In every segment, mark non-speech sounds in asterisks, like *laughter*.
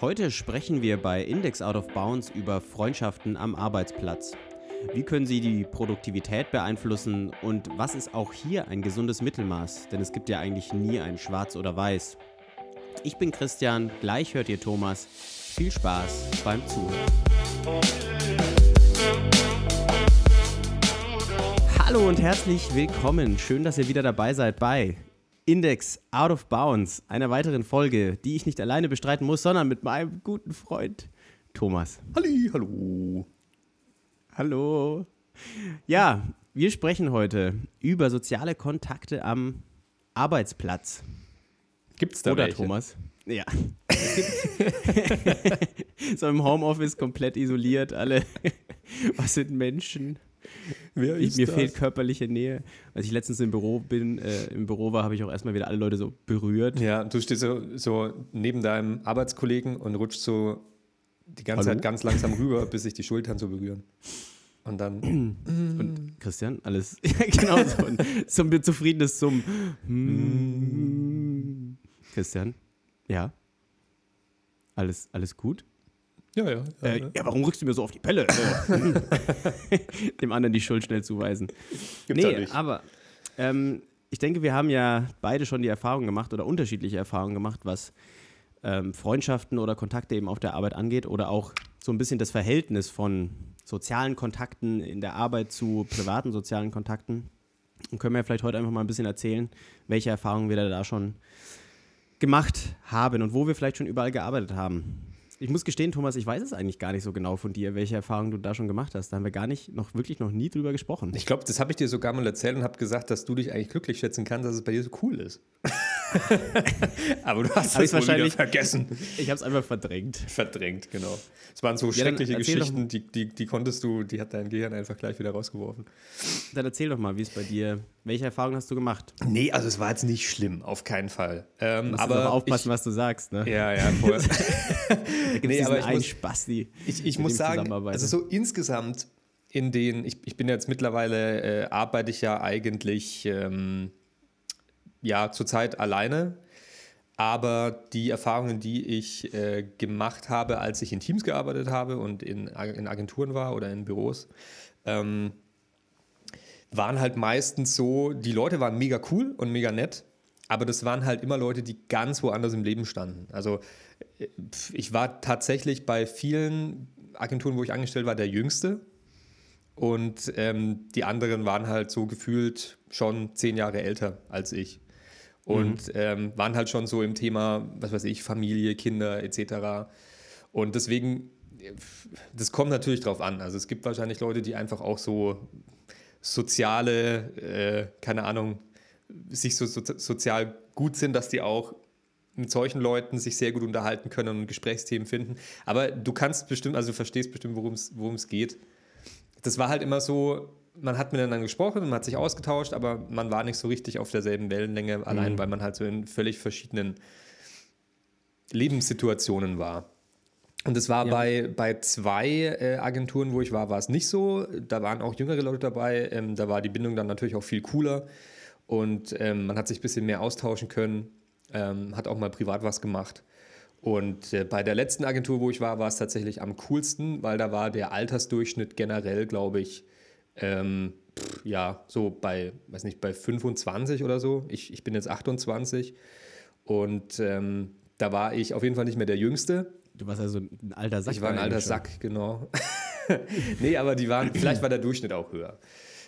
Heute sprechen wir bei Index Out of Bounds über Freundschaften am Arbeitsplatz. Wie können sie die Produktivität beeinflussen und was ist auch hier ein gesundes Mittelmaß? Denn es gibt ja eigentlich nie ein Schwarz oder Weiß. Ich bin Christian, gleich hört ihr Thomas. Viel Spaß beim Zuhören. Hallo und herzlich willkommen. Schön, dass ihr wieder dabei seid bei Index Out of Bounds, einer weiteren Folge, die ich nicht alleine bestreiten muss, sondern mit meinem guten Freund Thomas. Halli, hallo. Hallo. Ja, wir sprechen heute über soziale Kontakte am Arbeitsplatz. Gibt es da Oder welche? Thomas? Ja. *laughs* so im Homeoffice komplett isoliert, alle. Was sind Menschen? Wer Ich, mir das? fehlt körperliche Nähe. Als ich letztens im Büro bin, äh, im Büro war, habe ich auch erstmal wieder alle Leute so berührt. Ja, du stehst so, so neben deinem Arbeitskollegen und rutscht so die ganze Hallo? Zeit ganz langsam rüber, bis sich die Schultern so berühren. Und dann, *clears throat* Und Christian, alles, *laughs* ja, genau so. ein- So ein zufriedenes Summen. Hm. Christian, ja? Alles, alles gut? Ja, ja. ja, Äh, ja. ja, warum rückst du mir so auf die Pelle? *laughs* Dem anderen die Schuld schnell zuweisen. Gibt's ja nee, nicht. aber ähm, ich denke, wir haben ja beide schon die Erfahrung gemacht oder unterschiedliche Erfahrungen gemacht, was ähm, Freundschaften oder Kontakte eben auf der Arbeit angeht oder auch so ein bisschen das Verhältnis von sozialen Kontakten in der Arbeit zu privaten sozialen Kontakten. Und können wir vielleicht heute einfach mal ein bisschen erzählen, welche Erfahrungen wir da schon gemacht haben und wo wir vielleicht schon überall gearbeitet haben. Ich muss gestehen, Thomas, ich weiß es eigentlich gar nicht so genau von dir, welche Erfahrungen du da schon gemacht hast. Da haben wir gar nicht, noch wirklich noch nie drüber gesprochen. Ich glaube, das habe ich dir sogar mal erzählt und habe gesagt, dass du dich eigentlich glücklich schätzen kannst, dass es bei dir so cool ist. *laughs* Aber du hast es wahrscheinlich- wieder vergessen. Ich habe es einfach verdrängt. Verdrängt, genau. Es waren so Ja, schreckliche Geschichten, die, die, die konntest du, die hat dein Gehirn einfach gleich wieder rausgeworfen. Dann erzähl doch mal, wie es bei dir, welche Erfahrungen hast du gemacht? Nee, also es war jetzt nicht schlimm, auf keinen Fall. Ähm, Musst aber aber aufpassen, ich, was du sagst, ne? Ja, ja, voll. *laughs* Nee, aber ich einen muss- Spasti. Ich, ich muss sagen, also so insgesamt in den, ich, ich bin jetzt mittlerweile, äh, arbeite ich ja eigentlich ähm, ja zurzeit alleine. Aber die Erfahrungen, die ich äh, gemacht habe, als ich in Teams gearbeitet habe und in, in Agenturen war oder in Büros, ähm, waren halt meistens so, die Leute waren mega cool und mega nett, aber das waren halt immer Leute, die ganz woanders im Leben standen. Also äh, ich war tatsächlich bei vielen Agenturen, wo ich angestellt war, der Jüngste. Und ähm, die anderen waren halt so gefühlt schon zehn Jahre älter als ich. Und ähm, waren halt schon so im Thema, was weiß ich, Familie, Kinder etc. Und deswegen, äh, das kommt natürlich drauf an. Also es gibt wahrscheinlich Leute, die einfach auch so soziale, äh, keine Ahnung, sich so, so sozial gut sind, dass die auch mit solchen Leuten sich sehr gut unterhalten können und Gesprächsthemen finden. Aber du kannst bestimmt, also du verstehst bestimmt, worum es geht. Das war halt immer so, man hat miteinander gesprochen, man hat sich ausgetauscht, aber man war nicht so richtig auf derselben Wellenlänge, allein weil man halt so in völlig verschiedenen Lebenssituationen war. Und das war Ja. bei, bei zwei äh, Agenturen, wo ich war, war es nicht so. Da waren auch jüngere Leute dabei. Ähm, da war die Bindung dann natürlich auch viel cooler. Und ähm, man hat sich ein bisschen mehr austauschen können, ähm, hat auch mal privat was gemacht. Und äh, bei der letzten Agentur, wo ich war, war es tatsächlich am coolsten, weil da war der Altersdurchschnitt generell, glaube ich, ähm, pff, ja, so bei, weiß nicht, bei 25 oder so. Ich, ich bin jetzt 28 und ähm, da war ich auf jeden Fall nicht mehr der Jüngste. Du warst also ein alter Sack. Ich war ein alter schon. Sack, genau. *laughs* nee, aber die waren, vielleicht war der Durchschnitt auch höher.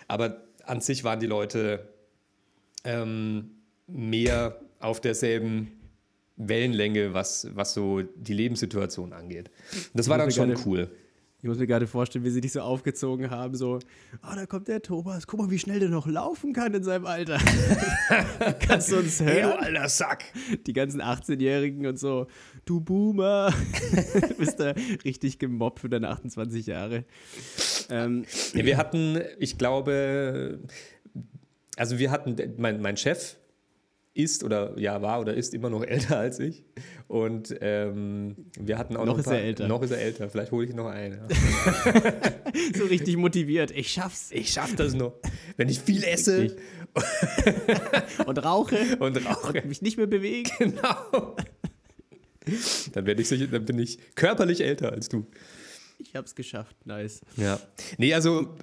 Aber an sich waren die Leute ähm, mehr auf derselben Wellenlänge, was, was so die Lebenssituation angeht. Das war dann schon gerade- cool. Ich muss mir gerade vorstellen, wie sie dich so aufgezogen haben, so, oh, da kommt der Thomas, guck mal, wie schnell der noch laufen kann in seinem Alter. *laughs* Kannst du uns Hey, du hören? alter Sack! Die ganzen 18-Jährigen und so, du Boomer. du *laughs* bist da richtig gemobbt für deine 28 Jahre. Ähm, wir hatten, ich glaube, also wir hatten, mein, mein Chef ist oder ja war oder ist immer noch *laughs* älter als ich und ähm, wir hatten auch Noch noch, ist er älter. Noch ist er älter. Vielleicht hole ich noch einen. Ja. *laughs* *laughs* so richtig motiviert. Ich schaff's. Ich schaffe das noch, wenn ich viel esse. Und rauche und rauche. und mich nicht mehr bewege. Genau. dann, werde ich sicher, dann bin ich körperlich älter als du. Ich habe es geschafft, nice. Ja. Nee, also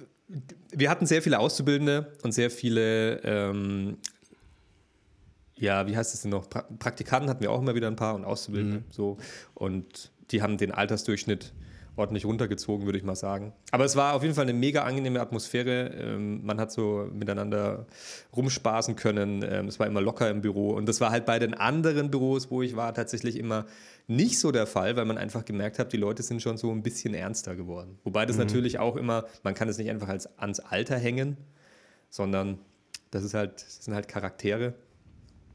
wir hatten sehr viele Auszubildende und sehr viele, ähm, ja, wie heißt es denn noch? Pra Praktikanten hatten wir auch immer wieder ein paar und Auszubildende. Mhm. So. Und die haben den Altersdurchschnitt ordentlich runtergezogen, würde ich mal sagen. Aber es war auf jeden Fall eine mega angenehme Atmosphäre. Ähm, man hat so miteinander rumspaßen können. Ähm, es war immer locker im Büro. Und das war halt bei den anderen Büros, wo ich war, tatsächlich immer nicht so der Fall, weil man einfach gemerkt hat, die Leute sind schon so ein bisschen ernster geworden. Wobei das mhm. natürlich auch immer, man kann es nicht einfach als, ans Alter hängen, sondern das ist halt, das sind halt Charaktere.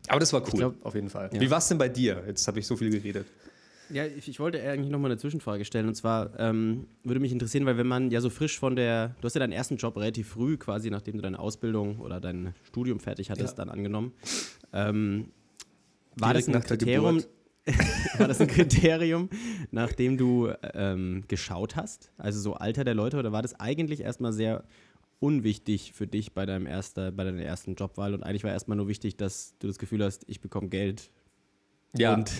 Aber das war cool, glaub, auf jeden Fall. Ja. Wie war es denn bei dir? Jetzt habe ich so viel geredet. Ja, ich, ich, wollte eigentlich nochmal eine Zwischenfrage stellen. Und zwar ähm, würde mich interessieren, weil wenn man ja so frisch von der, du hast ja deinen ersten Job relativ früh, quasi nachdem du deine Ausbildung oder dein Studium fertig hattest, ja. dann angenommen. Ähm, war das ein Kriterium? *laughs* war das ein Kriterium, nachdem du ähm, geschaut hast? Also so Alter der Leute oder war das eigentlich erstmal sehr unwichtig für dich bei deinem erster, bei deiner ersten Jobwahl und eigentlich war erstmal nur wichtig, dass du das Gefühl hast, ich bekomme Geld. Ja. Und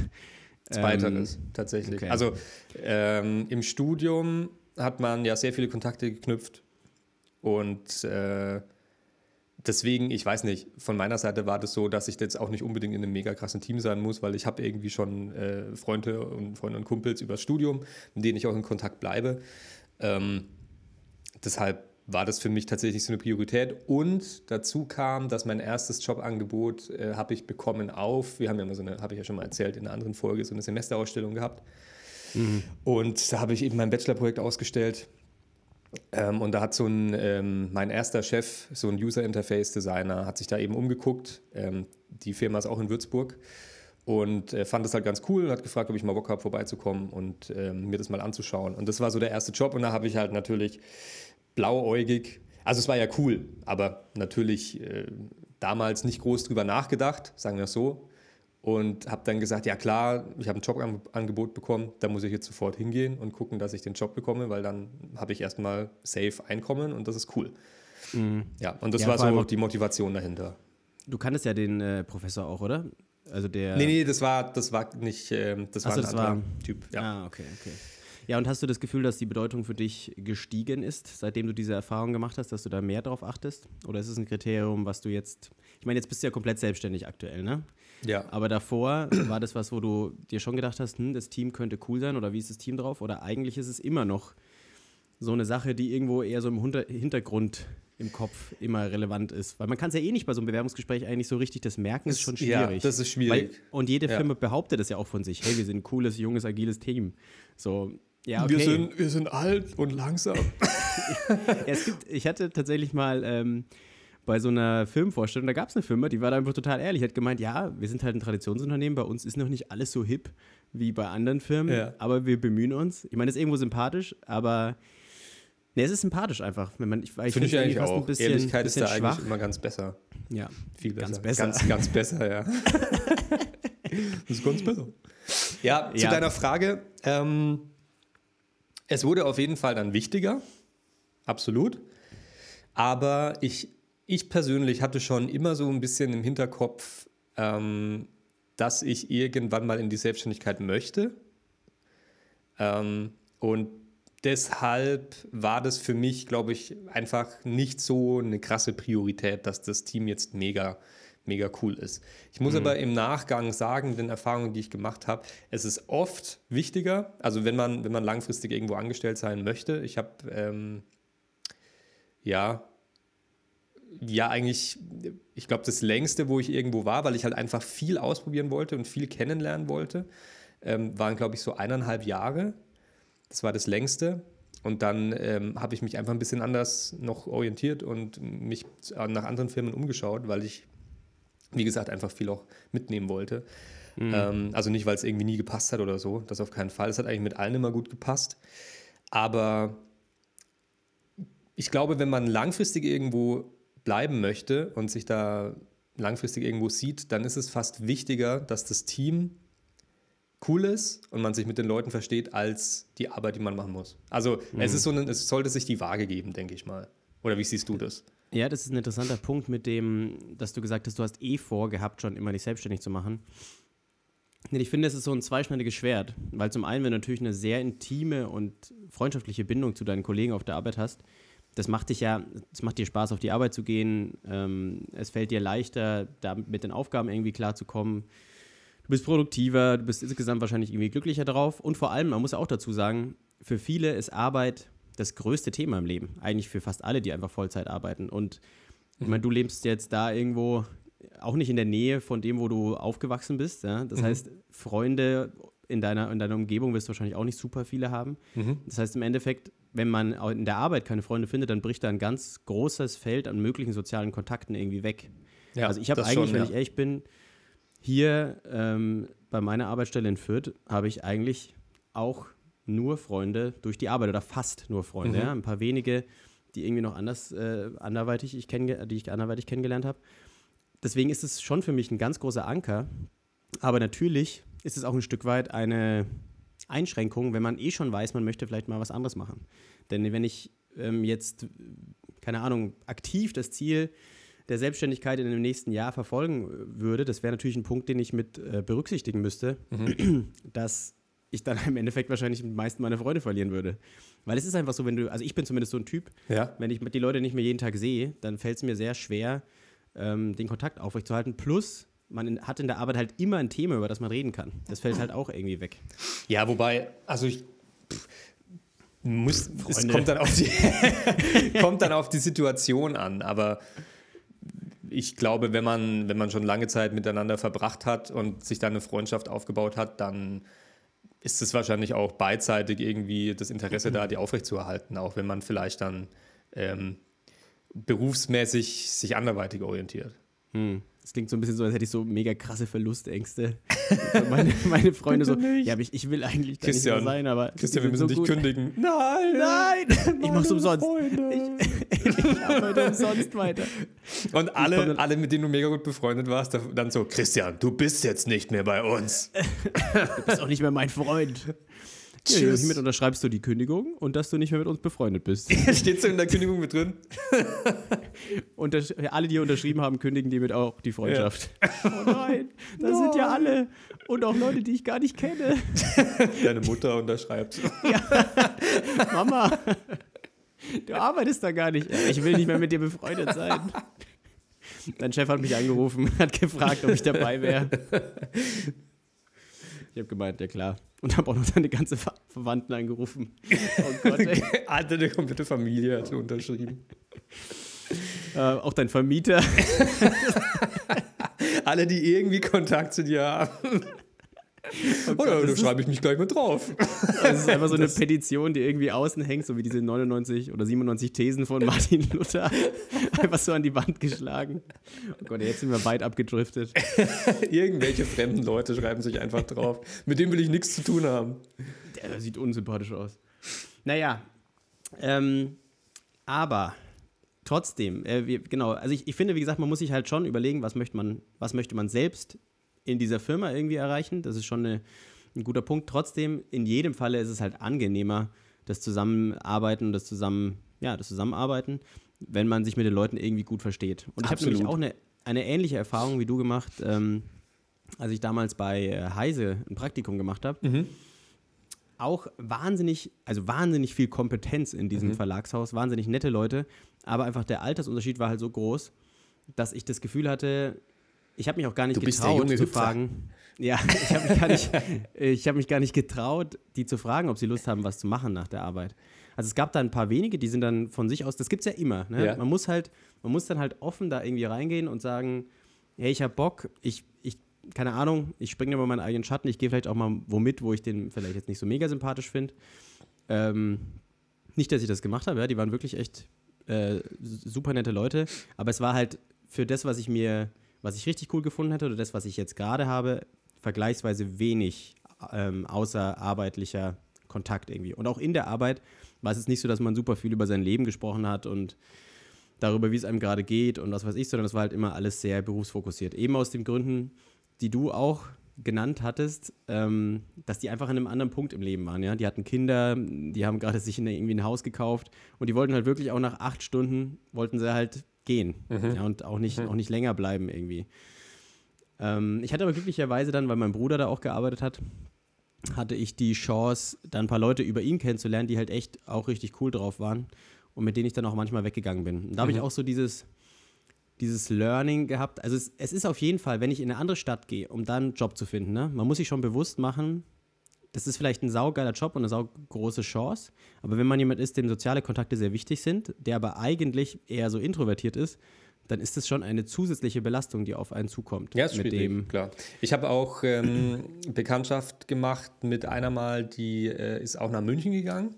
Zweiteres, ähm, tatsächlich. Okay. Also ähm, im Studium hat man ja sehr viele Kontakte geknüpft und äh, deswegen, ich weiß nicht, von meiner Seite war das so, dass ich jetzt auch nicht unbedingt in einem mega krassen Team sein muss, weil ich habe irgendwie schon äh, Freunde und Freunde und Kumpels übers Studium, mit denen ich auch in Kontakt bleibe. Ähm, deshalb war das für mich tatsächlich so eine Priorität. Und dazu kam, dass mein erstes Jobangebot äh, habe ich bekommen auf, wir haben ja mal so eine, habe ich ja schon mal erzählt in einer anderen Folge, so eine Semesterausstellung gehabt. Mhm. Und da habe ich eben mein Bachelorprojekt ausgestellt. Ähm, und da hat so ein, ähm, mein erster Chef, so ein User Interface Designer, hat sich da eben umgeguckt. Ähm, die Firma ist auch in Würzburg und äh, fand das halt ganz cool und hat gefragt, ob ich mal Bock habe, vorbeizukommen und ähm, mir das mal anzuschauen. Und das war so der erste Job und da habe ich halt natürlich blauäugig. Also es war ja cool, aber natürlich äh, damals nicht groß drüber nachgedacht, sagen wir es so. Und habe dann gesagt, ja klar, ich habe ein Jobangebot bekommen, da muss ich jetzt sofort hingehen und gucken, dass ich den Job bekomme, weil dann habe ich erstmal safe Einkommen und das ist cool. Mhm. Ja, und das ja, war so die Motivation dahinter. Du kanntest ja den äh, Professor auch, oder? Also der. Nee, nee, das war, das war nicht, äh, das Achso, war ein das anderer war, Typ. Ja. Ah, okay, okay. Ja, und hast du das Gefühl, dass die Bedeutung für dich gestiegen ist, seitdem du diese Erfahrung gemacht hast, dass du da mehr drauf achtest? Oder ist es ein Kriterium, was du jetzt. Ich meine, jetzt bist du ja komplett selbstständig aktuell, ne? Ja. Aber davor war das was, wo du dir schon gedacht hast, hm, das Team könnte cool sein oder wie ist das Team drauf? Oder eigentlich ist es immer noch so eine Sache, die irgendwo eher so im Hintergrund im Kopf immer relevant ist. Weil man kann es ja eh nicht bei so einem Bewerbungsgespräch eigentlich so richtig das merken, ist schon schwierig. Ja, das ist schwierig. Weil, und jede Firma ja. behauptet das ja auch von sich. Hey, wir sind ein cooles, junges, agiles Team. So, ja, okay. wir, sind, wir sind alt und langsam. *laughs* ja, es gibt, ich hatte tatsächlich mal ähm, bei so einer Filmvorstellung, da gab es eine Firma, die war da einfach total ehrlich, hat gemeint, ja, wir sind halt ein Traditionsunternehmen, bei uns ist noch nicht alles so hip wie bei anderen Firmen, ja. aber wir bemühen uns. Ich meine, das ist irgendwo sympathisch, aber ne, es ist sympathisch einfach. Wenn man, ich, ich finde ich eigentlich auch. Ein bisschen, Ehrlichkeit bisschen ist da schwach. eigentlich immer ganz besser. Ja, viel besser. Ganz besser. Ganz, ganz besser, ja. *laughs* das ist ganz besser. Ja, zu ja. deiner Frage. Ähm, es wurde auf jeden Fall dann wichtiger, absolut. Aber ich, ich persönlich hatte schon immer so ein bisschen im Hinterkopf, ähm, dass ich irgendwann mal in die Selbstständigkeit möchte. Ähm, und deshalb war das für mich, glaube ich, einfach nicht so eine krasse Priorität, dass das Team jetzt mega mega cool ist. Ich muss mhm. aber im Nachgang sagen, den Erfahrungen, die ich gemacht habe, es ist oft wichtiger, also wenn man, wenn man langfristig irgendwo angestellt sein möchte. Ich habe, ähm, ja, ja, eigentlich, ich glaube, das längste, wo ich irgendwo war, weil ich halt einfach viel ausprobieren wollte und viel kennenlernen wollte, ähm, waren, glaube ich, so eineinhalb Jahre. Das war das längste. Und dann ähm, habe ich mich einfach ein bisschen anders noch orientiert und mich nach anderen Firmen umgeschaut, weil ich wie gesagt, einfach viel auch mitnehmen wollte. Mhm. Ähm, also nicht, weil es irgendwie nie gepasst hat oder so, das auf keinen Fall. Es hat eigentlich mit allen immer gut gepasst. Aber ich glaube, wenn man langfristig irgendwo bleiben möchte und sich da langfristig irgendwo sieht, dann ist es fast wichtiger, dass das Team cool ist und man sich mit den Leuten versteht, als die Arbeit, die man machen muss. Also mhm. es ist so ein, es sollte sich die Waage geben, denke ich mal. Oder wie siehst du das? Ja, das ist ein interessanter Punkt mit dem, dass du gesagt hast, du hast eh vorgehabt, schon immer dich selbstständig zu machen. Ich finde, es ist so ein zweischneidiges Schwert, weil zum einen, wenn du natürlich eine sehr intime und freundschaftliche Bindung zu deinen Kollegen auf der Arbeit hast, das macht dich ja, es macht dir Spaß, auf die Arbeit zu gehen. Ähm, es fällt dir leichter, da mit den Aufgaben irgendwie klarzukommen. Du bist produktiver, du bist insgesamt wahrscheinlich irgendwie glücklicher drauf. Und vor allem, man muss auch dazu sagen, für viele ist Arbeit das größte Thema im Leben. Eigentlich für fast alle, die einfach Vollzeit arbeiten. Und ich meine, du lebst jetzt da irgendwo auch nicht in der Nähe von dem, wo du aufgewachsen bist. Ja? Das mhm. heißt, Freunde in deiner, in deiner Umgebung wirst du wahrscheinlich auch nicht super viele haben. Mhm. Das heißt, im Endeffekt, wenn man in der Arbeit keine Freunde findet, dann bricht da ein ganz großes Feld an möglichen sozialen Kontakten irgendwie weg. Ja, also ich habe eigentlich, schon, wenn ja. ich ehrlich bin, hier ähm, bei meiner Arbeitsstelle in Fürth habe ich eigentlich auch nur Freunde durch die Arbeit oder fast nur Freunde. Mhm. Ja? Ein paar wenige, die irgendwie noch anders, äh, anderweitig ich die ich anderweitig kennengelernt habe. Deswegen ist es schon für mich ein ganz großer Anker. Aber natürlich ist es auch ein Stück weit eine Einschränkung, wenn man eh schon weiß, man möchte vielleicht mal was anderes machen. Denn wenn ich ähm, jetzt, keine Ahnung, aktiv das Ziel der Selbstständigkeit in dem nächsten Jahr verfolgen äh, würde, das wäre natürlich ein Punkt, den ich mit äh, berücksichtigen müsste, mhm. dass ich dann im Endeffekt wahrscheinlich die meisten meiner Freunde verlieren würde. Weil es ist einfach so, wenn du, also ich bin zumindest so ein Typ, ja. wenn ich die Leute nicht mehr jeden Tag sehe, dann fällt es mir sehr schwer, ähm, den Kontakt aufrechtzuerhalten. Plus, man in, hat in der Arbeit halt immer ein Thema, über das man reden kann. Das fällt halt auch irgendwie weg. Ja, wobei, also ich. Pff, muss, es kommt dann, auf die, *laughs* kommt dann auf die Situation an, aber ich glaube, wenn man, wenn man schon lange Zeit miteinander verbracht hat und sich dann eine Freundschaft aufgebaut hat, dann ist es wahrscheinlich auch beidseitig irgendwie das Interesse da, die aufrechtzuerhalten, auch wenn man vielleicht dann ähm, berufsmäßig sich anderweitig orientiert. Hm. Das klingt so ein bisschen so, als hätte ich so mega krasse Verlustängste. *laughs* meine, meine Freunde so, ja, aber ich, ich will eigentlich gar Christian, nicht mehr sein, aber. Christian, wir müssen so dich gut. kündigen. Nein, nein, *laughs* ich mach's umsonst. Ich, ich arbeite umsonst weiter. Und alle, alle, mit denen du mega gut befreundet warst, dann so, Christian, du bist jetzt nicht mehr bei uns. *laughs* du bist auch nicht mehr mein Freund. Ja, hiermit unterschreibst du die Kündigung und dass du nicht mehr mit uns befreundet bist. *laughs* Steht so in der Kündigung mit drin? *laughs* und das, alle, die unterschrieben haben, kündigen die mit auch die Freundschaft. Ja. Oh nein, das nein. sind ja alle. Und auch Leute, die ich gar nicht kenne. Deine Mutter unterschreibt. Ja. Mama, du arbeitest da gar nicht. Ich will nicht mehr mit dir befreundet sein. Dein Chef hat mich angerufen, *laughs* hat gefragt, ob ich dabei wäre. Ich habe gemeint, ja klar. Und habe auch noch deine ganze Ver Verwandten angerufen. Oh Gott, ey. *laughs* Alter, die komplette Familie hat unterschrieben. Äh, auch dein Vermieter. *laughs* Alle, die irgendwie Kontakt zu dir haben. Oh Oder da schreibe ich mich gleich mit drauf. Das ist einfach so eine Petition, die irgendwie außen hängt, so wie diese 99 oder 97 Thesen von Martin Luther. *laughs* Einfach so an die Wand geschlagen. Oh Gott, jetzt sind wir weit abgedriftet. *laughs* Irgendwelche fremden Leute schreiben sich einfach drauf. Mit dem will ich nichts zu tun haben. Der sieht unsympathisch aus. Naja, ähm, aber trotzdem, äh, wir, genau, also ich, ich finde, wie gesagt, man muss sich halt schon überlegen, was möchte man, was möchte man selbst in dieser Firma irgendwie erreichen. Das ist schon eine, ein guter Punkt. Trotzdem, in jedem Falle ist es halt angenehmer, das Zusammenarbeiten und das Zusammen, ja, das Zusammenarbeiten, wenn man sich mit den Leuten irgendwie gut versteht. Und ich habe nämlich auch eine, eine ähnliche Erfahrung wie du gemacht, ähm, als ich damals bei äh, Heise ein Praktikum gemacht habe. Mhm. Auch wahnsinnig, also wahnsinnig viel Kompetenz in diesem mhm. Verlagshaus, wahnsinnig nette Leute, aber einfach der Altersunterschied war halt so groß, dass ich das Gefühl hatte, ich habe mich auch gar nicht getraut zu fragen. Ja, *laughs* ich habe mich, gar nicht, hab mich gar nicht getraut, die zu fragen, ob sie Lust haben, was zu machen nach der Arbeit. Also es gab da ein paar wenige, die sind dann von sich aus, das gibt es ja immer. Ne? Ja. Man muss halt, man muss dann halt offen da irgendwie reingehen und sagen, hey, ich habe Bock, ich, ich, keine Ahnung, ich springe über meinen eigenen Schatten, ich gehe vielleicht auch mal womit, wo ich den vielleicht jetzt nicht so mega sympathisch finde. Ähm, nicht, dass ich das gemacht habe, ja, die waren wirklich echt äh, super nette Leute, aber es war halt für das, was ich mir was ich richtig cool gefunden hätte oder das, was ich jetzt gerade habe, vergleichsweise wenig ähm, außerarbeitlicher Kontakt irgendwie. Und auch in der Arbeit war es jetzt nicht so, dass man super viel über sein Leben gesprochen hat und darüber, wie es einem gerade geht und was weiß ich, sondern es war halt immer alles sehr berufsfokussiert. Eben aus den Gründen, die du auch genannt hattest, ähm, dass die einfach an einem anderen Punkt im Leben waren. Ja? Die hatten Kinder, die haben gerade sich irgendwie ein Haus gekauft und die wollten halt wirklich auch nach acht Stunden, wollten sie halt gehen mhm. ja, und auch nicht, mhm. auch nicht länger bleiben irgendwie. Ähm, ich hatte aber glücklicherweise dann, weil mein Bruder da auch gearbeitet hat, hatte ich die Chance, dann ein paar Leute über ihn kennenzulernen, die halt echt auch richtig cool drauf waren und mit denen ich dann auch manchmal weggegangen bin. Und da habe ich Mhm. auch so dieses, dieses Learning gehabt. Also es, es ist auf jeden Fall, wenn ich in eine andere Stadt gehe, um dann einen Job zu finden, ne? man muss sich schon bewusst machen, das ist vielleicht ein saugeiler Job und eine saugroße Chance, aber wenn man jemand ist, dem soziale Kontakte sehr wichtig sind, der aber eigentlich eher so introvertiert ist, dann ist das schon eine zusätzliche Belastung, die auf einen zukommt. Ja, ist mit dem, klar. Ich habe auch ähm, *clears throat* Bekanntschaft gemacht mit einer mal, die äh, ist auch nach München gegangen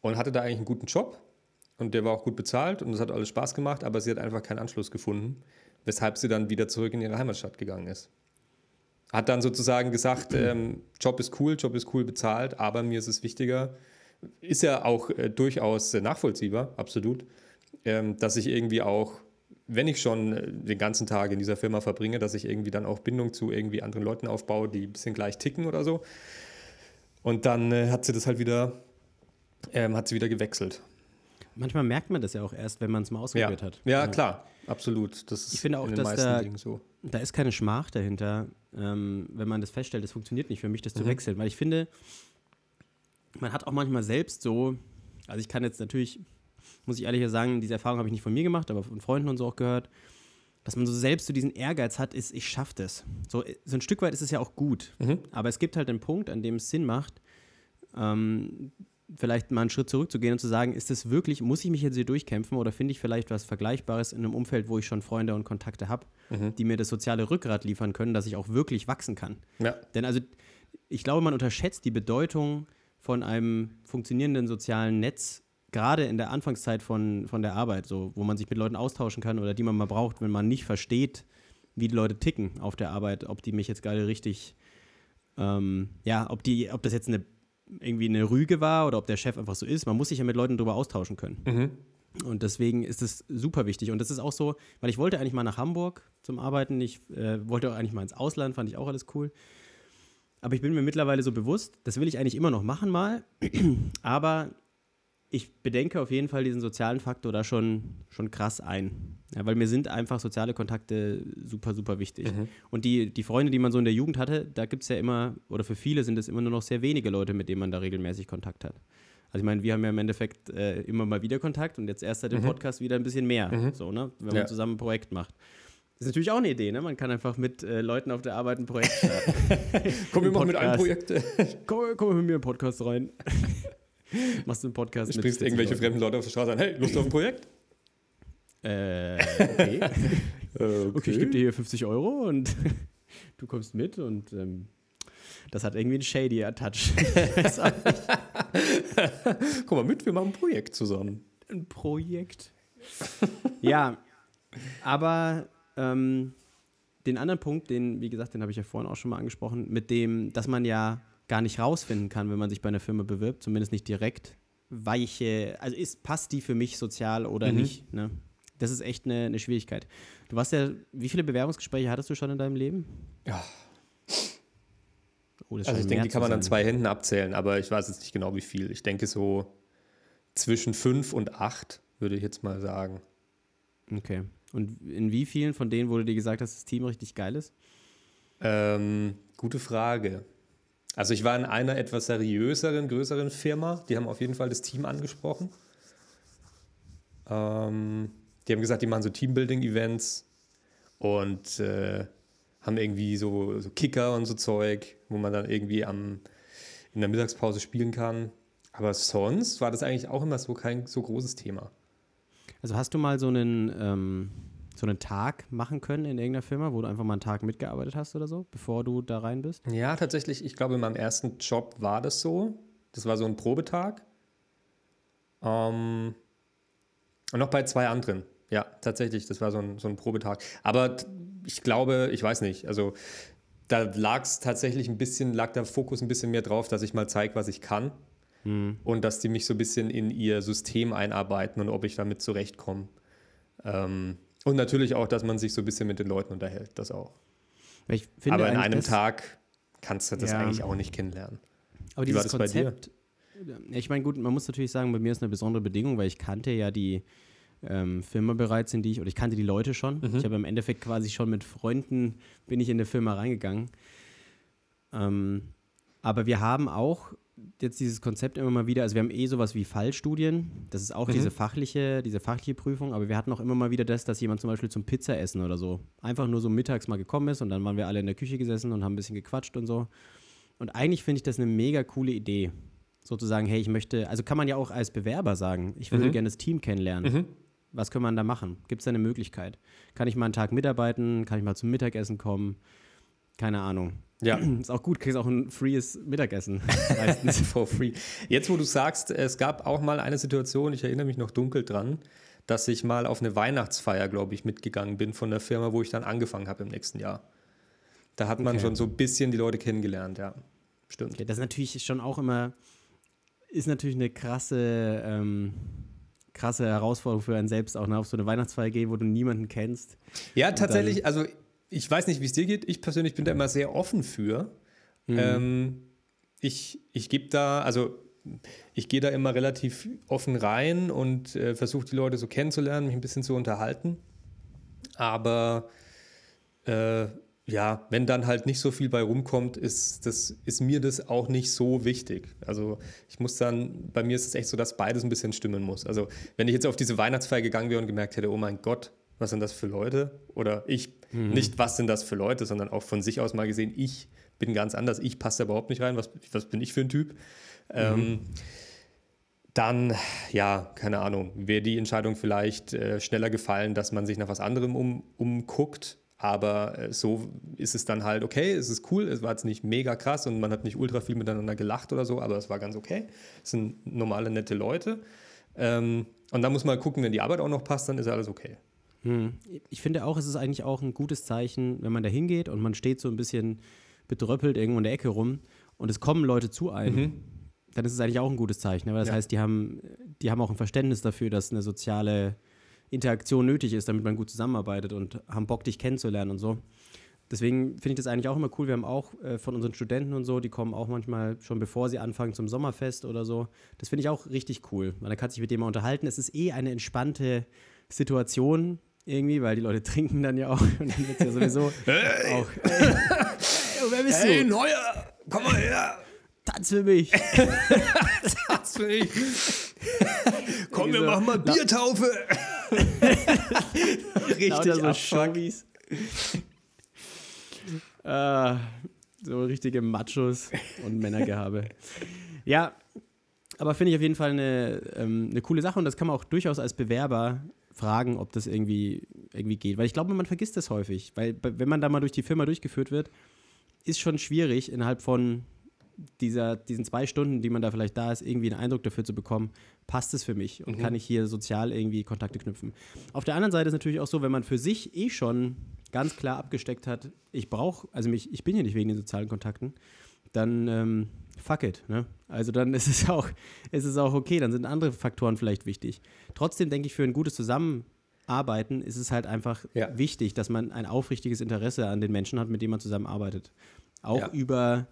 und hatte da eigentlich einen guten Job und der war auch gut bezahlt und es hat alles Spaß gemacht, aber sie hat einfach keinen Anschluss gefunden, weshalb sie dann wieder zurück in ihre Heimatstadt gegangen ist. Hat dann sozusagen gesagt, ähm, Job ist cool, Job ist cool bezahlt, aber mir ist es wichtiger, ist ja auch äh, durchaus äh, nachvollziehbar, absolut, ähm, dass ich irgendwie auch, wenn ich schon äh, den ganzen Tag in dieser Firma verbringe, dass ich irgendwie dann auch Bindung zu irgendwie anderen Leuten aufbaue, die ein bisschen gleich ticken oder so. Und dann äh, hat sie das halt wieder, ähm, hat sie wieder gewechselt. Manchmal merkt man das ja auch erst, wenn man es mal Ja, ausprobiert hat. ja klar, absolut. Das ist Ich finde auch, dass da- so. Da ist keine Schmach dahinter, ähm, wenn man das feststellt, es funktioniert nicht für mich, das zu wechseln. Weil ich finde, man hat auch manchmal selbst so, also ich kann jetzt natürlich, muss ich ehrlich sagen, diese Erfahrung habe ich nicht von mir gemacht, aber von Freunden und so auch gehört, dass man so selbst so diesen Ehrgeiz hat, ist, ich schaffe das. So, so ein Stück weit ist es ja auch gut. Mhm. Aber es gibt halt einen Punkt, an dem es Sinn macht, ähm, vielleicht mal einen Schritt zurückzugehen und zu sagen, ist das wirklich, muss ich mich jetzt hier durchkämpfen oder finde ich vielleicht was Vergleichbares in einem Umfeld, wo ich schon Freunde und Kontakte habe, die mir das soziale Rückgrat liefern können, dass ich auch wirklich wachsen kann. Ja, Denn also, ich glaube, man unterschätzt die Bedeutung von einem funktionierenden sozialen Netz, gerade in der Anfangszeit von, von der Arbeit, so, wo man sich mit Leuten austauschen kann oder die man mal braucht, wenn man nicht versteht, wie die Leute ticken auf der Arbeit, ob die mich jetzt gerade richtig, ähm, ja, ob die, ob das jetzt eine irgendwie eine Rüge war oder ob der Chef einfach so ist. Man muss sich ja mit Leuten darüber austauschen können. Mhm. Und deswegen ist es super wichtig. Und das ist auch so, weil ich wollte eigentlich mal nach Hamburg zum Arbeiten. Ich äh, wollte auch eigentlich mal ins Ausland, fand ich auch alles cool. Aber ich bin mir mittlerweile so bewusst, das will ich eigentlich immer noch machen mal. Aber ich bedenke auf jeden Fall diesen sozialen Faktor da schon, schon krass ein. Ja, weil mir sind einfach soziale Kontakte super, super wichtig. Und die, die Freunde, die man so in der Jugend hatte, da gibt es ja immer, oder für viele sind es immer nur noch sehr wenige Leute, mit denen man da regelmäßig Kontakt hat. Also ich meine, wir haben ja im Endeffekt äh, immer mal wieder Kontakt und jetzt erst seit dem Podcast wieder ein bisschen mehr, so, ne? wenn man Ja. zusammen ein Projekt macht. Das ist natürlich auch eine Idee, ne? Man kann einfach mit äh, Leuten auf der Arbeit ein Projekt starten. *laughs* Komm, wir machen mit einem. Projekt. *laughs* komm, komm mit mir im Podcast rein. *laughs* Machst du einen Podcast Du sprichst 40 irgendwelche Leuten. fremden Leute auf der Straße an. Hey, Lust auf ein Projekt? *laughs* Äh, okay. Okay. okay, ich gebe dir hier 50 Euro und *laughs* du kommst mit und ähm, das hat irgendwie einen shady Touch. *laughs* Komm mal mit, wir machen ein Projekt zusammen. ein Projekt. ja, aber ähm, den anderen Punkt, den, wie gesagt, den habe ich ja vorhin auch schon mal angesprochen, mit dem, dass man ja gar nicht rausfinden kann, wenn man sich bei einer Firma bewirbt, zumindest nicht direkt, weiche, also ist, passt die für mich sozial oder Mhm. nicht. Ne? Das ist echt eine, eine Schwierigkeit. Du warst ja, wie viele Bewerbungsgespräche hattest du schon in deinem Leben? Ja. Oh, das Also ich denke, die kann man an zwei Händen abzählen, aber ich weiß jetzt nicht genau wie viel. Ich denke so zwischen fünf und acht, würde ich jetzt mal sagen. Okay. Und in wie vielen von denen wurde dir gesagt, dass das Team richtig geil ist? Ähm, gute Frage. Also ich war in einer etwas seriöseren, größeren Firma. Die haben auf jeden Fall das Team angesprochen. Ähm, die haben gesagt, die machen so Teambuilding-Events und äh, haben irgendwie so, so Kicker und so Zeug, wo man dann irgendwie am, in der Mittagspause spielen kann. Aber sonst war das eigentlich auch immer so kein so großes Thema. Also hast du mal so einen, ähm, so einen Tag machen können in irgendeiner Firma, wo du einfach mal einen Tag mitgearbeitet hast oder so, bevor du da rein bist? Ja, tatsächlich, ich glaube, in meinem ersten Job war das so. Das war so ein Probetag. Ähm, und noch bei zwei anderen. Ja, tatsächlich, das war so ein, so ein Probetag. Aber ich glaube, ich weiß nicht, also da lag es tatsächlich ein bisschen, lag der Fokus ein bisschen mehr drauf, dass ich mal zeige, was ich kann. Und dass die mich so ein bisschen in ihr System einarbeiten und ob ich damit zurechtkomme. Ähm, und natürlich auch, dass man sich so ein bisschen mit den Leuten unterhält, das auch. Weil ich finde Aber in einem Tag kannst du das Ja. eigentlich auch nicht kennenlernen. aber dieses? Konzept, Ja, ich meine, gut, man muss natürlich sagen, bei mir ist eine besondere Bedingung, weil ich kannte ja die ähm, Firma bereits, in die ich, oder ich kannte die Leute schon. Mhm. Ich habe im Endeffekt quasi schon mit Freunden, bin ich in eine Firma reingegangen. Ähm, aber wir haben auch jetzt dieses Konzept immer mal wieder, also wir haben eh sowas wie Fallstudien, das ist auch mhm. diese fachliche, diese fachliche Prüfung, aber wir hatten auch immer mal wieder das, dass jemand zum Beispiel zum Pizzaessen oder so einfach nur so mittags mal gekommen ist und dann waren wir alle in der Küche gesessen und haben ein bisschen gequatscht und so. Und eigentlich finde ich das eine mega coole Idee, sozusagen, hey, ich möchte, also kann man ja auch als Bewerber sagen, ich würde mhm. gerne das Team kennenlernen. Mhm. Was kann man da machen? Gibt es da eine Möglichkeit? Kann ich mal einen Tag mitarbeiten? Kann ich mal zum Mittagessen kommen? Keine Ahnung. Ja. *clears throat* Ist auch gut, kriegst auch ein frees Mittagessen. *laughs* Meistens. For free. Jetzt, wo du sagst, es gab auch mal eine Situation, ich erinnere mich noch dunkel dran, dass ich mal auf eine Weihnachtsfeier, glaube ich, mitgegangen bin von der Firma, wo ich dann angefangen habe im nächsten Jahr. Da hat man okay. schon so ein bisschen die Leute kennengelernt, ja. Stimmt. Ja, das ist natürlich schon auch immer, ist natürlich eine krasse, ähm, krasse Herausforderung für einen selbst, auch ne, auf so eine Weihnachtsfeier gehen, wo du niemanden kennst. Ja, tatsächlich, also ich weiß nicht, wie es dir geht. Ich persönlich bin da immer sehr offen für. Mhm. Ähm, ich ich gebe da, also ich gehe da immer relativ offen rein und äh, versuche die Leute so kennenzulernen, mich ein bisschen zu unterhalten. Aber äh, ja, wenn dann halt nicht so viel bei rumkommt, ist, das, ist mir das auch nicht so wichtig. Also ich muss dann, bei mir ist es echt so, dass beides ein bisschen stimmen muss. Also wenn ich jetzt auf diese Weihnachtsfeier gegangen wäre und gemerkt hätte, oh mein Gott, was sind das für Leute? Oder ich, mhm. nicht was sind das für Leute, sondern auch von sich aus mal gesehen, ich bin ganz anders, ich passe da überhaupt nicht rein, was, was bin ich für ein Typ? Mhm. Ähm, dann, ja, keine Ahnung, wäre die Entscheidung vielleicht äh, schneller gefallen, dass man sich nach was anderem um, umguckt. Aber äh, so ist es dann halt okay, es ist cool, es war jetzt nicht mega krass und man hat nicht ultra viel miteinander gelacht oder so, aber es war ganz okay. Es sind normale, nette Leute. Ähm, und dann muss man gucken, wenn die Arbeit auch noch passt, dann ist alles okay. Hm. Ich finde auch, es ist eigentlich auch ein gutes Zeichen, wenn man da hingeht und man steht so ein bisschen bedröppelt irgendwo in der Ecke rum und es kommen Leute zu einem. Mhm. Dann ist es eigentlich auch ein gutes Zeichen. Weil das ja. heißt, die haben, die haben auch ein Verständnis dafür, dass eine soziale Interaktion nötig ist, damit man gut zusammenarbeitet und haben Bock, dich kennenzulernen und so. Deswegen finde ich das eigentlich auch immer cool. Wir haben auch äh, von unseren Studenten und so, die kommen auch manchmal schon bevor sie anfangen zum Sommerfest oder so. Das finde ich auch richtig cool, weil da kann sich mit dem mal unterhalten. Es ist eh eine entspannte Situation irgendwie, weil die Leute *laughs* trinken dann ja auch und dann wird es ja sowieso hey. auch. *laughs* Hey, wer bist hey, du? Neuer, komm mal her. Tanz für mich. *laughs* Tanz für mich. komm, wir so, machen mal Biertaufe. *laughs* Richtig so Showbies. *laughs* ah, so richtige Machos und Männergehabe. Ja, aber finde ich auf jeden Fall eine, ähm, eine coole Sache und das kann man auch durchaus als Bewerber fragen, ob das irgendwie, irgendwie geht. Weil ich glaube, man vergisst das häufig. Weil wenn man da mal durch die Firma durchgeführt wird, ist schon schwierig, innerhalb von dieser, diesen zwei Stunden, die man da vielleicht da ist, irgendwie einen Eindruck dafür zu bekommen, passt es für mich und mhm. kann ich hier sozial irgendwie Kontakte knüpfen. Auf der anderen Seite ist es natürlich auch so, wenn man für sich eh schon ganz klar abgesteckt hat, ich brauche, also mich, ich bin hier nicht wegen den sozialen Kontakten, dann ähm, fuck it. Ne? Also dann *laughs* ist es, auch, ist es auch okay, dann sind andere Faktoren vielleicht wichtig. Trotzdem denke ich, für ein gutes Zusammenarbeiten ist es halt einfach ja. wichtig, dass man ein aufrichtiges Interesse an den Menschen hat, mit denen man zusammenarbeitet. Auch ja. über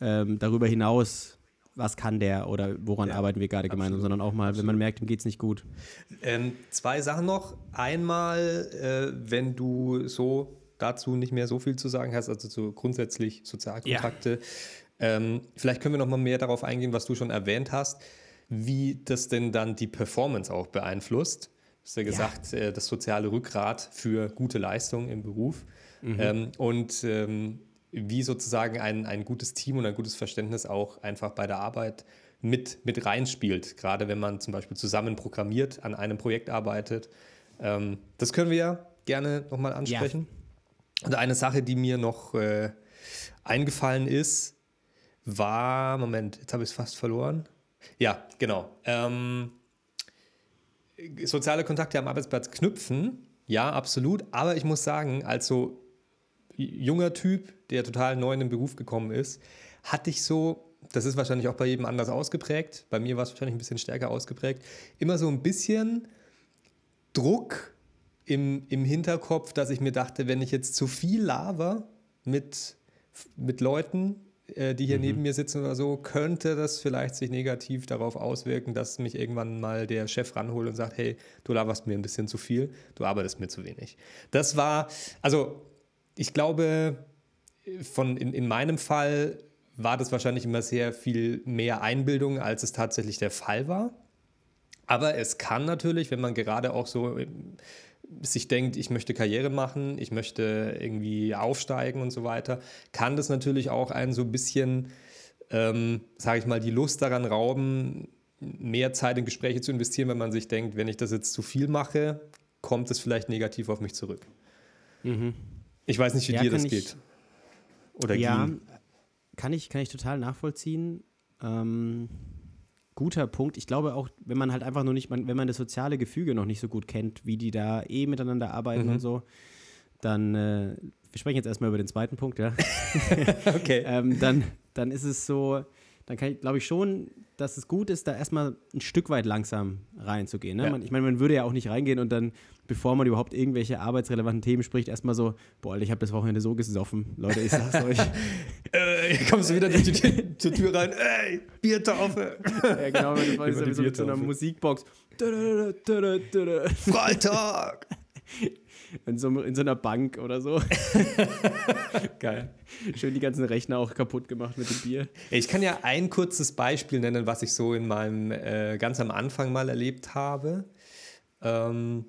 ähm, darüber hinaus, was kann der oder woran ja, arbeiten wir gerade gemeinsam, sondern auch mal, absolut. wenn man merkt, ihm geht es nicht gut. Ähm, zwei Sachen noch. Einmal, äh, wenn du so dazu nicht mehr so viel zu sagen hast, also so grundsätzlich Sozialkontakte. Ja. Ähm, vielleicht können wir noch mal mehr darauf eingehen, was du schon erwähnt hast, wie das denn dann die Performance auch beeinflusst. Du hast ja gesagt. Äh, das soziale Rückgrat für gute Leistung im Beruf. Mhm. Ähm, und ähm, wie sozusagen ein, ein gutes Team und ein gutes Verständnis auch einfach bei der Arbeit mit, mit reinspielt. Gerade wenn man zum Beispiel zusammen programmiert, an einem Projekt arbeitet. Ähm, das können wir ja gerne nochmal ansprechen. Ja. Und eine Sache, die mir noch äh, eingefallen ist, war, Moment, jetzt habe ich es fast verloren. Ja, genau. Ähm, soziale Kontakte am Arbeitsplatz knüpfen, ja, absolut. Aber ich muss sagen, als so junger Typ, der total neu in den Beruf gekommen ist, hatte ich so, das ist wahrscheinlich auch bei jedem anders ausgeprägt, bei mir war es wahrscheinlich ein bisschen stärker ausgeprägt, immer so ein bisschen Druck im, im Hinterkopf, dass ich mir dachte, wenn ich jetzt zu viel laber mit, mit Leuten äh, die hier mhm. neben mir sitzen oder so, könnte das vielleicht sich negativ darauf auswirken, dass mich irgendwann mal der Chef ranholt und sagt, hey, du laberst mir ein bisschen zu viel, du arbeitest mir zu wenig. Das war, also ich glaube, von in, in meinem Fall war das wahrscheinlich immer sehr viel mehr Einbildung, als es tatsächlich der Fall war. Aber es kann natürlich, wenn man gerade auch so sich denkt, ich möchte Karriere machen, ich möchte irgendwie aufsteigen und so weiter, kann das natürlich auch einen so ein bisschen, ähm, sage ich mal, die Lust daran rauben, mehr Zeit in Gespräche zu investieren, wenn man sich denkt, wenn ich das jetzt zu viel mache, kommt es vielleicht negativ auf mich zurück. Mhm. Ich weiß nicht, wie ja, dir das ich, geht. Oder ja, ging. kann ich, kann ich total nachvollziehen. Ähm, guter Punkt. Ich glaube auch, wenn man halt einfach noch nicht, wenn man das soziale Gefüge noch nicht so gut kennt, wie die da eh miteinander arbeiten mhm. und so, dann, äh, wir sprechen jetzt erstmal über den zweiten Punkt, ja. *laughs* okay. *laughs* ähm, dann, dann ist es so, dann kann ich, glaube ich schon, dass es gut ist, da erstmal ein Stück weit langsam reinzugehen. Ne? Ja. Man, ich meine, man würde ja auch nicht reingehen und dann, bevor man überhaupt irgendwelche arbeitsrelevanten Themen spricht, erstmal so, boah, ich habe das Wochenende so gesoffen. Leute, ich sag's *laughs* euch. äh, kommst du wieder durch die Tür, zur Tür rein, ey, Biertaufe. ja, genau, wenn du so mit so einer Musikbox. Freitag! *laughs* in so, in so einer Bank oder so. *laughs* Geil. Schön die ganzen Rechner auch kaputt gemacht mit dem Bier. Ich kann ja ein kurzes Beispiel nennen, was ich so in meinem äh, ganz am Anfang mal erlebt habe. Ähm,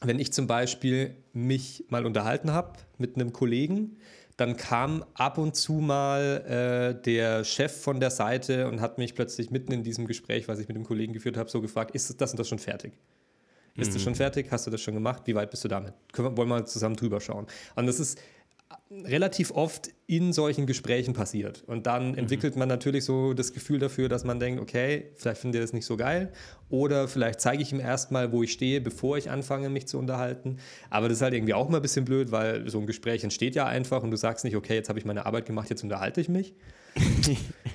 wenn ich zum Beispiel mich mal unterhalten habe mit einem Kollegen, dann kam ab und zu mal äh, der Chef von der Seite und hat mich plötzlich mitten in diesem Gespräch, was ich mit dem Kollegen geführt habe, so gefragt, ist das und das schon fertig? Bist mhm. du schon fertig? Hast du das schon gemacht? Wie weit bist du damit? Können wir, wollen wir mal zusammen drüber schauen. Und das ist relativ oft in solchen Gesprächen passiert. Und dann mhm. entwickelt man natürlich so das Gefühl dafür, dass man denkt, okay, vielleicht findet er das nicht so geil. Oder vielleicht zeige ich ihm erstmal, wo ich stehe, bevor ich anfange, mich zu unterhalten. Aber das ist halt irgendwie auch mal ein bisschen blöd, weil so ein Gespräch entsteht ja einfach und du sagst nicht, okay, jetzt habe ich meine Arbeit gemacht, jetzt unterhalte ich mich. *laughs*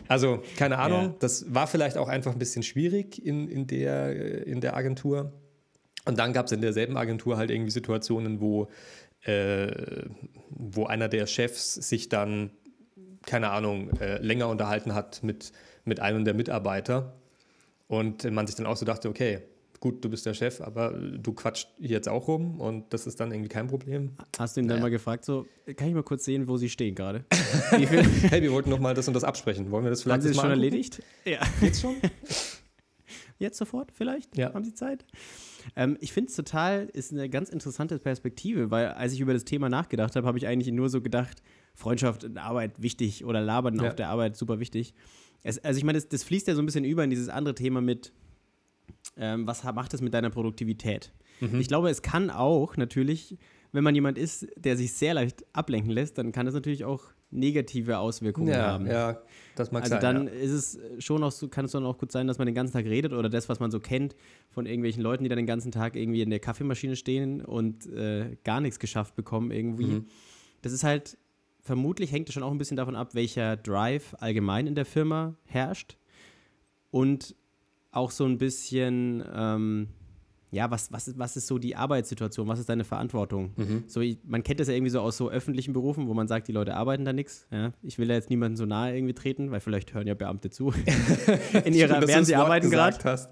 also, keine Ahnung, ja. das war vielleicht auch einfach ein bisschen schwierig in, in, der, in der Agentur. Und dann gab es in derselben Agentur halt irgendwie Situationen, wo, äh, wo einer der Chefs sich dann, keine Ahnung, äh, länger unterhalten hat mit, mit einem der Mitarbeiter. Und man sich dann auch so dachte, okay, gut, du bist der Chef, aber du quatscht jetzt auch rum und das ist dann irgendwie kein Problem. Hast du ihn dann naja. mal gefragt, so, kann ich mal kurz sehen, wo sie stehen gerade? *laughs* hey, wir wollten noch mal das und das absprechen. Wollen wir das vielleicht Haben Sie das schon erledigt? Ja. Jetzt schon? *laughs* Jetzt sofort vielleicht? Ja. Haben Sie Zeit? Ähm, ich finde es total, ist eine ganz interessante Perspektive, weil als ich über das Thema nachgedacht habe, habe ich eigentlich nur so gedacht, Freundschaft und Arbeit wichtig oder Labern ja. auf der Arbeit super wichtig. Es, also ich meine, das, das, fließt ja so ein bisschen über in dieses andere Thema mit, ähm, was macht es mit deiner Produktivität? Mhm. Ich glaube, es kann auch natürlich, wenn man jemand ist, der sich sehr leicht ablenken lässt, dann kann es natürlich auch negative Auswirkungen ja, haben. Ja, das mag also sein. dann ja. ist es schon auch so, kann es dann auch gut sein, dass man den ganzen Tag redet oder das, was man so kennt von irgendwelchen Leuten, die dann den ganzen Tag irgendwie in der Kaffeemaschine stehen und äh, gar nichts geschafft bekommen irgendwie. Mhm. Das ist halt, vermutlich hängt es schon auch ein bisschen davon ab, welcher Drive allgemein in der Firma herrscht und auch so ein bisschen, ähm, ja, was, was, ist, was ist so die Arbeitssituation, was ist deine Verantwortung? Mhm. So, ich, man kennt das ja irgendwie so aus so öffentlichen Berufen, wo man sagt, die Leute arbeiten da nichts. Ja? Ich will da jetzt niemandem so nahe irgendwie treten, weil vielleicht hören ja Beamte zu. *laughs* In *laughs* ihrer, Stimmt, während sie arbeiten gerade. *laughs*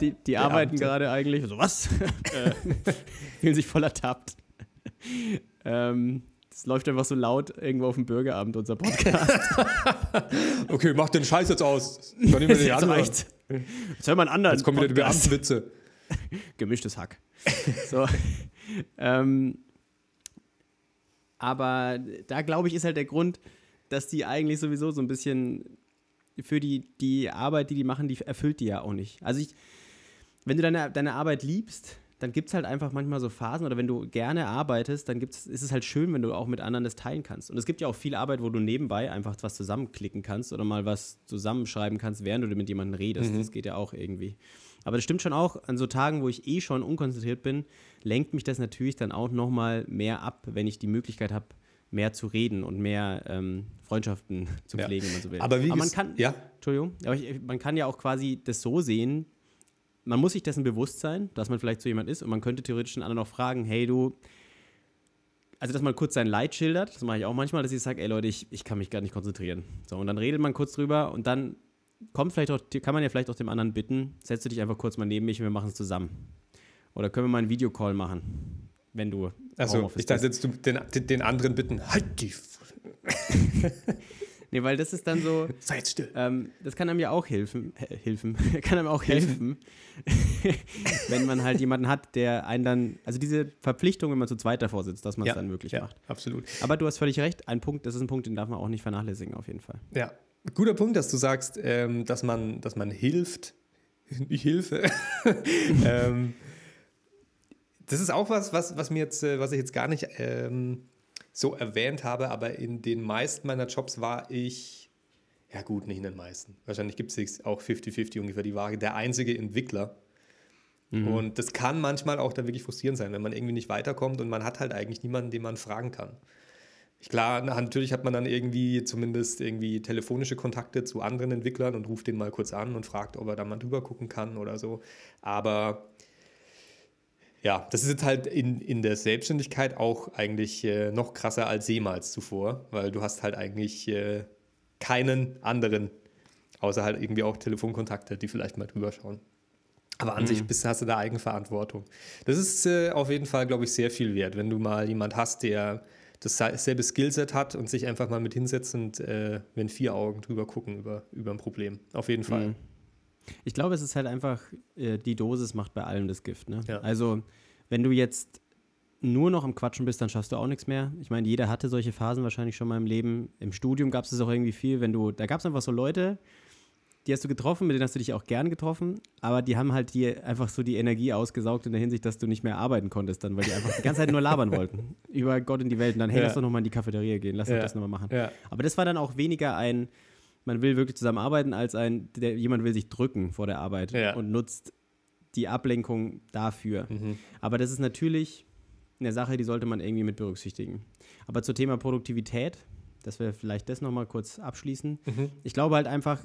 Die, die arbeiten gerade eigentlich, so was? äh, fühlen sich voll ertappt. ähm, das läuft einfach so laut irgendwo auf dem Bürgerabend, unser Podcast. okay, mach den Scheiß jetzt aus. Ich mir nicht anhören. Jetzt hör mal einen anderen. Jetzt kommen wieder die Beamtenwitze. *laughs* Gemischtes Hack. So. *laughs* ähm, aber da glaube ich, ist halt der Grund, dass die eigentlich sowieso so ein bisschen für die, die Arbeit, die die machen, die erfüllt die ja auch nicht. Also ich, wenn du deine, deine Arbeit liebst, dann gibt es halt einfach manchmal so Phasen oder wenn du gerne arbeitest, dann gibt's, ist es halt schön, wenn du auch mit anderen das teilen kannst. Und es gibt ja auch viel Arbeit, wo du nebenbei einfach was zusammenklicken kannst oder mal was zusammenschreiben kannst, während du mit jemandem redest. Mhm. Das geht ja auch irgendwie. Aber das stimmt schon auch, an so Tagen, wo ich eh schon unkonzentriert bin, lenkt mich das natürlich dann auch nochmal mehr ab, wenn ich die Möglichkeit habe, mehr zu reden und mehr ähm, Freundschaften *laughs* zu pflegen, ja. wenn man so will. Aber, wie aber man kann, ja? Entschuldigung, aber ich, man kann ja auch quasi das so sehen, man muss sich dessen bewusst sein, dass man vielleicht so jemand ist und man könnte theoretisch einen anderen auch fragen, hey du, also dass man kurz sein Leid schildert, das mache ich auch manchmal, dass ich sage, ey Leute, ich, ich kann mich gar nicht konzentrieren. So, und dann redet man kurz drüber und dann kommt vielleicht auch, kann man ja vielleicht auch dem anderen bitten, setz du dich einfach kurz mal neben mich und wir machen es zusammen. Oder können wir mal einen Videocall machen, wenn du Also ich dachte jetzt du den, den anderen bitten, halt die *laughs* Nee, weil das ist dann so. *laughs* Seid still. Ähm, das kann einem ja auch helfen. Äh, helfen. *laughs* kann einem auch helfen, *laughs* wenn man halt jemanden hat, der einen dann. Also diese Verpflichtung, wenn man zu zweit davor sitzt, dass man es ja, dann möglich ja, macht. Absolut. Aber du hast völlig recht. Ein Punkt, das ist ein Punkt, den darf man auch nicht vernachlässigen, auf jeden Fall. Ja. Guter Punkt, dass du sagst, ähm, dass, man, dass man hilft. Ich Hilfe. ähm, das ist auch was, was, was mir jetzt, äh, was ich jetzt gar nicht ähm, so erwähnt habe, aber in den meisten meiner Jobs war ich, ja gut, nicht in den meisten. Wahrscheinlich gibt es auch 50-50 ungefähr die Waage, der einzige Entwickler. Mhm. Und das kann manchmal auch dann wirklich frustrierend sein, wenn man irgendwie nicht weiterkommt und man hat halt eigentlich niemanden, den man fragen kann. Klar, natürlich hat man dann irgendwie zumindest irgendwie telefonische Kontakte zu anderen Entwicklern und ruft den mal kurz an und fragt, ob er da mal drüber gucken kann oder so. Aber ja, das ist jetzt halt in, in der Selbstständigkeit auch eigentlich äh, noch krasser als jemals zuvor, weil du hast halt eigentlich äh, keinen anderen, außer halt irgendwie auch Telefonkontakte, die vielleicht mal drüber schauen. Aber an mhm. sich bist, hast du da Eigenverantwortung. Das ist äh, auf jeden Fall, glaube ich, sehr viel wert, wenn du mal jemand hast, der dasselbe Skillset hat und sich einfach mal mit hinsetzt und äh, wenn vier Augen drüber gucken über, über ein Problem. Auf jeden Fall. Mhm. Ich glaube, es ist halt einfach, äh, die Dosis macht bei allem das Gift. Ne? Ja. Also, wenn du jetzt nur noch am Quatschen bist, dann schaffst du auch nichts mehr. Ich meine, jeder hatte solche Phasen wahrscheinlich schon mal im Leben. Im Studium gab es das auch irgendwie viel, wenn du, da gab es einfach so Leute, die hast du getroffen, mit denen hast du dich auch gern getroffen, aber die haben halt dir einfach so die Energie ausgesaugt in der Hinsicht, dass du nicht mehr arbeiten konntest dann, weil die einfach die ganze Zeit nur labern wollten. *laughs* Über Gott in die Welt und dann, hey, ja. lass doch nochmal in die Cafeteria gehen, lass ja. doch das nochmal machen. Ja. Aber das war dann auch weniger ein, man will wirklich zusammenarbeiten, als ein, der, jemand will sich drücken vor der Arbeit ja. und nutzt die Ablenkung dafür. Mhm. Aber das ist natürlich eine Sache, die sollte man irgendwie mit berücksichtigen. Aber zum Thema Produktivität, dass wir vielleicht das nochmal kurz abschließen. Mhm. Ich glaube halt einfach,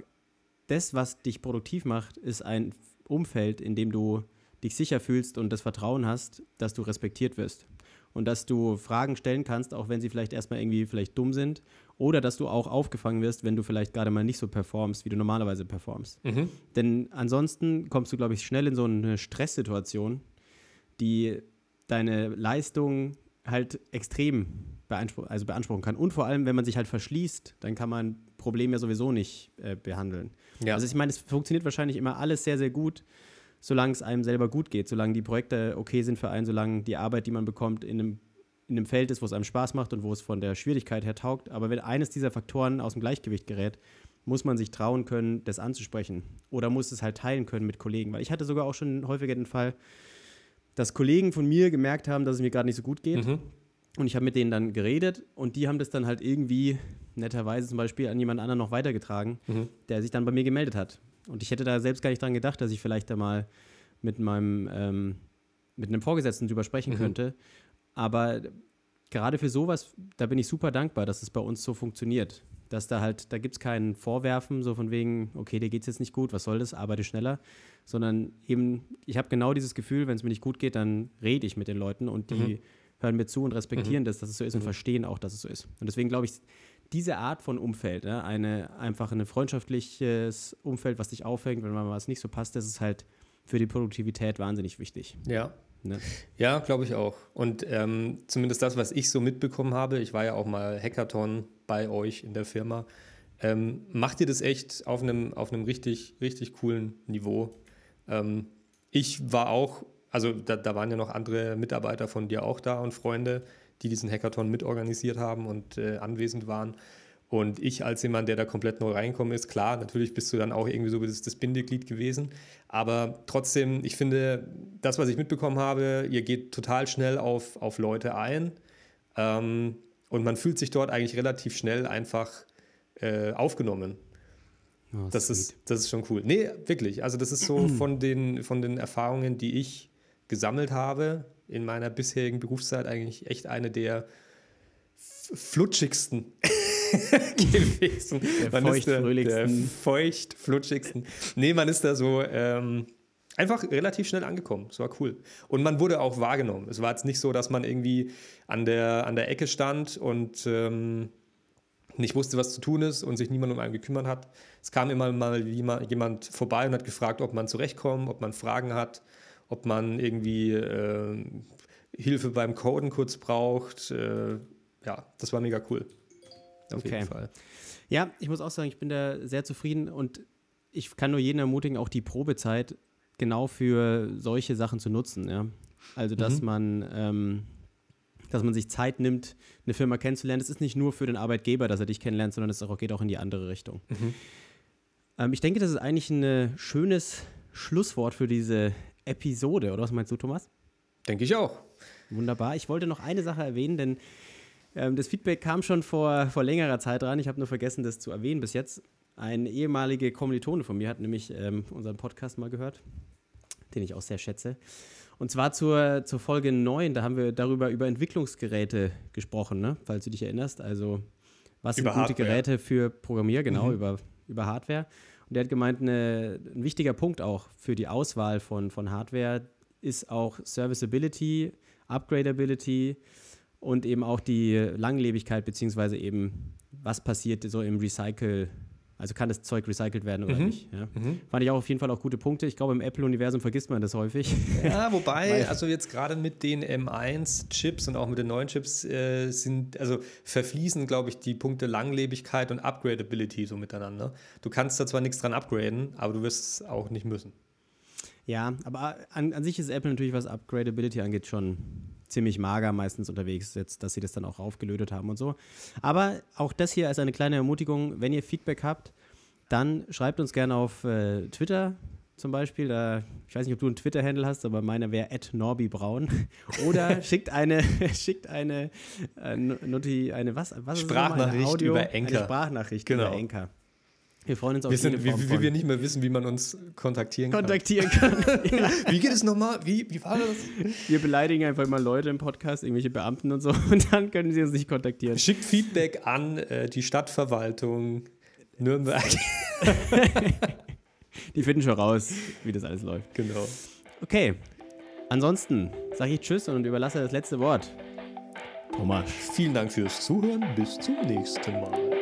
das, was dich produktiv macht, ist ein Umfeld, in dem du dich sicher fühlst und das Vertrauen hast, dass du respektiert wirst. Und dass du Fragen stellen kannst, auch wenn sie vielleicht erstmal irgendwie vielleicht dumm sind oder dass du auch aufgefangen wirst, wenn du vielleicht gerade mal nicht so performst, wie du normalerweise performst. Mhm. Denn ansonsten kommst du, glaube ich, schnell in so eine Stresssituation, die deine Leistung halt extrem beanspruch also beanspruchen kann. Und vor allem, wenn man sich halt verschließt, dann kann man Probleme ja sowieso nicht äh, behandeln. Ja. Also ich meine, es funktioniert wahrscheinlich immer alles sehr, sehr gut, solange es einem selber gut geht, solange die Projekte okay sind für einen, solange die Arbeit, die man bekommt, in einem in einem Feld ist, wo es einem Spaß macht und wo es von der Schwierigkeit her taugt. Aber wenn eines dieser Faktoren aus dem Gleichgewicht gerät, muss man sich trauen können, das anzusprechen. Oder muss es halt teilen können mit Kollegen. Weil ich hatte sogar auch schon häufiger den Fall, dass Kollegen von mir gemerkt haben, dass es mir gerade nicht so gut geht. Mhm. Und ich habe mit denen dann geredet und die haben das dann halt irgendwie netterweise zum Beispiel an jemand anderen noch weitergetragen, mhm. der sich dann bei mir gemeldet hat. Und ich hätte da selbst gar nicht dran gedacht, dass ich vielleicht da mal mit meinem ähm, mit einem Vorgesetzten drüber sprechen mhm. könnte. Aber gerade für sowas, da bin ich super dankbar, dass es bei uns so funktioniert. Dass da halt, da gibt es keinen Vorwerfen, so von wegen, okay, dir geht es jetzt nicht gut, was soll das, arbeite schneller. Sondern eben, ich habe genau dieses Gefühl, wenn es mir nicht gut geht, dann rede ich mit den Leuten und die mhm. hören mir zu und respektieren mhm. das, dass es so ist und mhm. verstehen auch, dass es so ist. Und deswegen glaube ich, diese Art von Umfeld, ne, eine, einfach ein freundschaftliches Umfeld, was dich aufhängt, wenn mal was nicht so passt, das ist halt für die Produktivität wahnsinnig wichtig. Ja, Ne? Ja, glaube ich auch. Und ähm, zumindest das, was ich so mitbekommen habe, ich war ja auch mal Hackathon bei euch in der Firma, ähm, macht ihr das echt auf einem, auf einem richtig, richtig coolen Niveau. Ähm, ich war auch, also da, da, waren ja noch andere Mitarbeiter von dir auch da und Freunde, die diesen Hackathon mitorganisiert haben und äh, anwesend waren. Und ich als jemand, der da komplett neu reinkommen ist, klar, natürlich bist du dann auch irgendwie so das, das Bindeglied gewesen. Aber trotzdem, ich finde, das, was ich mitbekommen habe, ihr geht total schnell auf, auf Leute ein. Ähm, und man fühlt sich dort eigentlich relativ schnell einfach äh, aufgenommen. Oh, das, ist, das ist schon cool. Nee, wirklich. Also, das ist so *clears throat* von den, von den Erfahrungen, die ich gesammelt habe in meiner bisherigen Berufszeit, eigentlich echt eine der flutschigsten *laughs* gewesen. Der man feucht, ist der, der feucht flutschigsten. Nee, man ist da so, ähm, einfach relativ schnell angekommen. Es war cool. Und man wurde auch wahrgenommen. Es war jetzt nicht so, dass man irgendwie an der, an der Ecke stand und ähm, nicht wusste, was zu tun ist und sich niemand um einen gekümmert hat. Es kam immer mal jemand vorbei und hat gefragt, ob man zurechtkommt, ob man Fragen hat, ob man irgendwie äh, Hilfe beim Coden kurz braucht. Äh, ja, das war mega cool. Auf okay. jeden Fall. Ja, ich muss auch sagen, ich bin da sehr zufrieden und ich kann nur jeden ermutigen, auch die Probezeit genau für solche Sachen zu nutzen. Ja? Also, dass mhm. man. Ähm, dass man sich Zeit nimmt, eine Firma kennenzulernen. Das ist nicht nur für den Arbeitgeber, dass er dich kennenlernt, sondern es geht auch in die andere Richtung. Mhm. Ähm, ich denke, das ist eigentlich ein schönes Schlusswort für diese Episode, oder was meinst du, Thomas? Denke ich auch. Wunderbar. Ich wollte noch eine Sache erwähnen, denn ähm, das Feedback kam schon vor, vor längerer Zeit dran. Ich habe nur vergessen, das zu erwähnen bis jetzt. Ein ehemaliger Kommilitone von mir hat nämlich ähm, unseren Podcast mal gehört, den ich auch sehr schätze. Und zwar zur, zur Folge 9, da haben wir darüber über Entwicklungsgeräte gesprochen, ne? falls du dich erinnerst. Also, was über sind gute Hardware. Geräte für Programmier, genau, mhm. über, über Hardware. Und der hat gemeint, eine, ein wichtiger Punkt auch für die Auswahl von, von Hardware ist auch Serviceability, Upgradability und eben auch die Langlebigkeit, beziehungsweise eben, was passiert so im Recycle- also kann das Zeug recycelt werden oder mhm. nicht. Ja. Mhm. Fand ich auch auf jeden Fall auch gute Punkte. Ich glaube, im Apple-Universum vergisst man das häufig. Ja, *laughs* wobei, also jetzt gerade mit den M1-Chips und auch mit den neuen Chips äh, sind, also verfließen, glaube ich, die Punkte Langlebigkeit und Upgradability so miteinander. Du kannst da zwar nichts dran upgraden, aber du wirst es auch nicht müssen. Ja, aber an, an sich ist Apple natürlich, was Upgradability angeht, schon ziemlich mager meistens unterwegs jetzt, dass sie das dann auch aufgelötet haben und so. Aber auch das hier als eine kleine Ermutigung, wenn ihr Feedback habt, dann schreibt uns gerne auf äh, Twitter zum Beispiel. Da, ich weiß nicht, ob du einen Twitter-Handle hast, aber meiner wäre @norbibraun. *laughs* Oder schickt eine, *laughs* schickt eine, äh, Noti, eine was, was Sprachnachricht Audio, über Enker. Eine Sprachnachricht genau. über Enker. Wir freuen uns auf wir sind, wie, wie, wir nicht mehr wissen, wie man uns kontaktieren kann. Kontaktieren kann. *laughs* ja. Wie geht es nochmal? Wie, wie war das? Wir beleidigen einfach mal Leute im Podcast, irgendwelche Beamten und so, und dann können sie uns nicht kontaktieren. Schickt Feedback an äh, die Stadtverwaltung Nürnberg. *laughs* die finden schon raus, wie das alles läuft. Genau. Okay. Ansonsten sage ich Tschüss und überlasse das letzte Wort. Thomas. Vielen Dank fürs Zuhören. Bis zum nächsten Mal.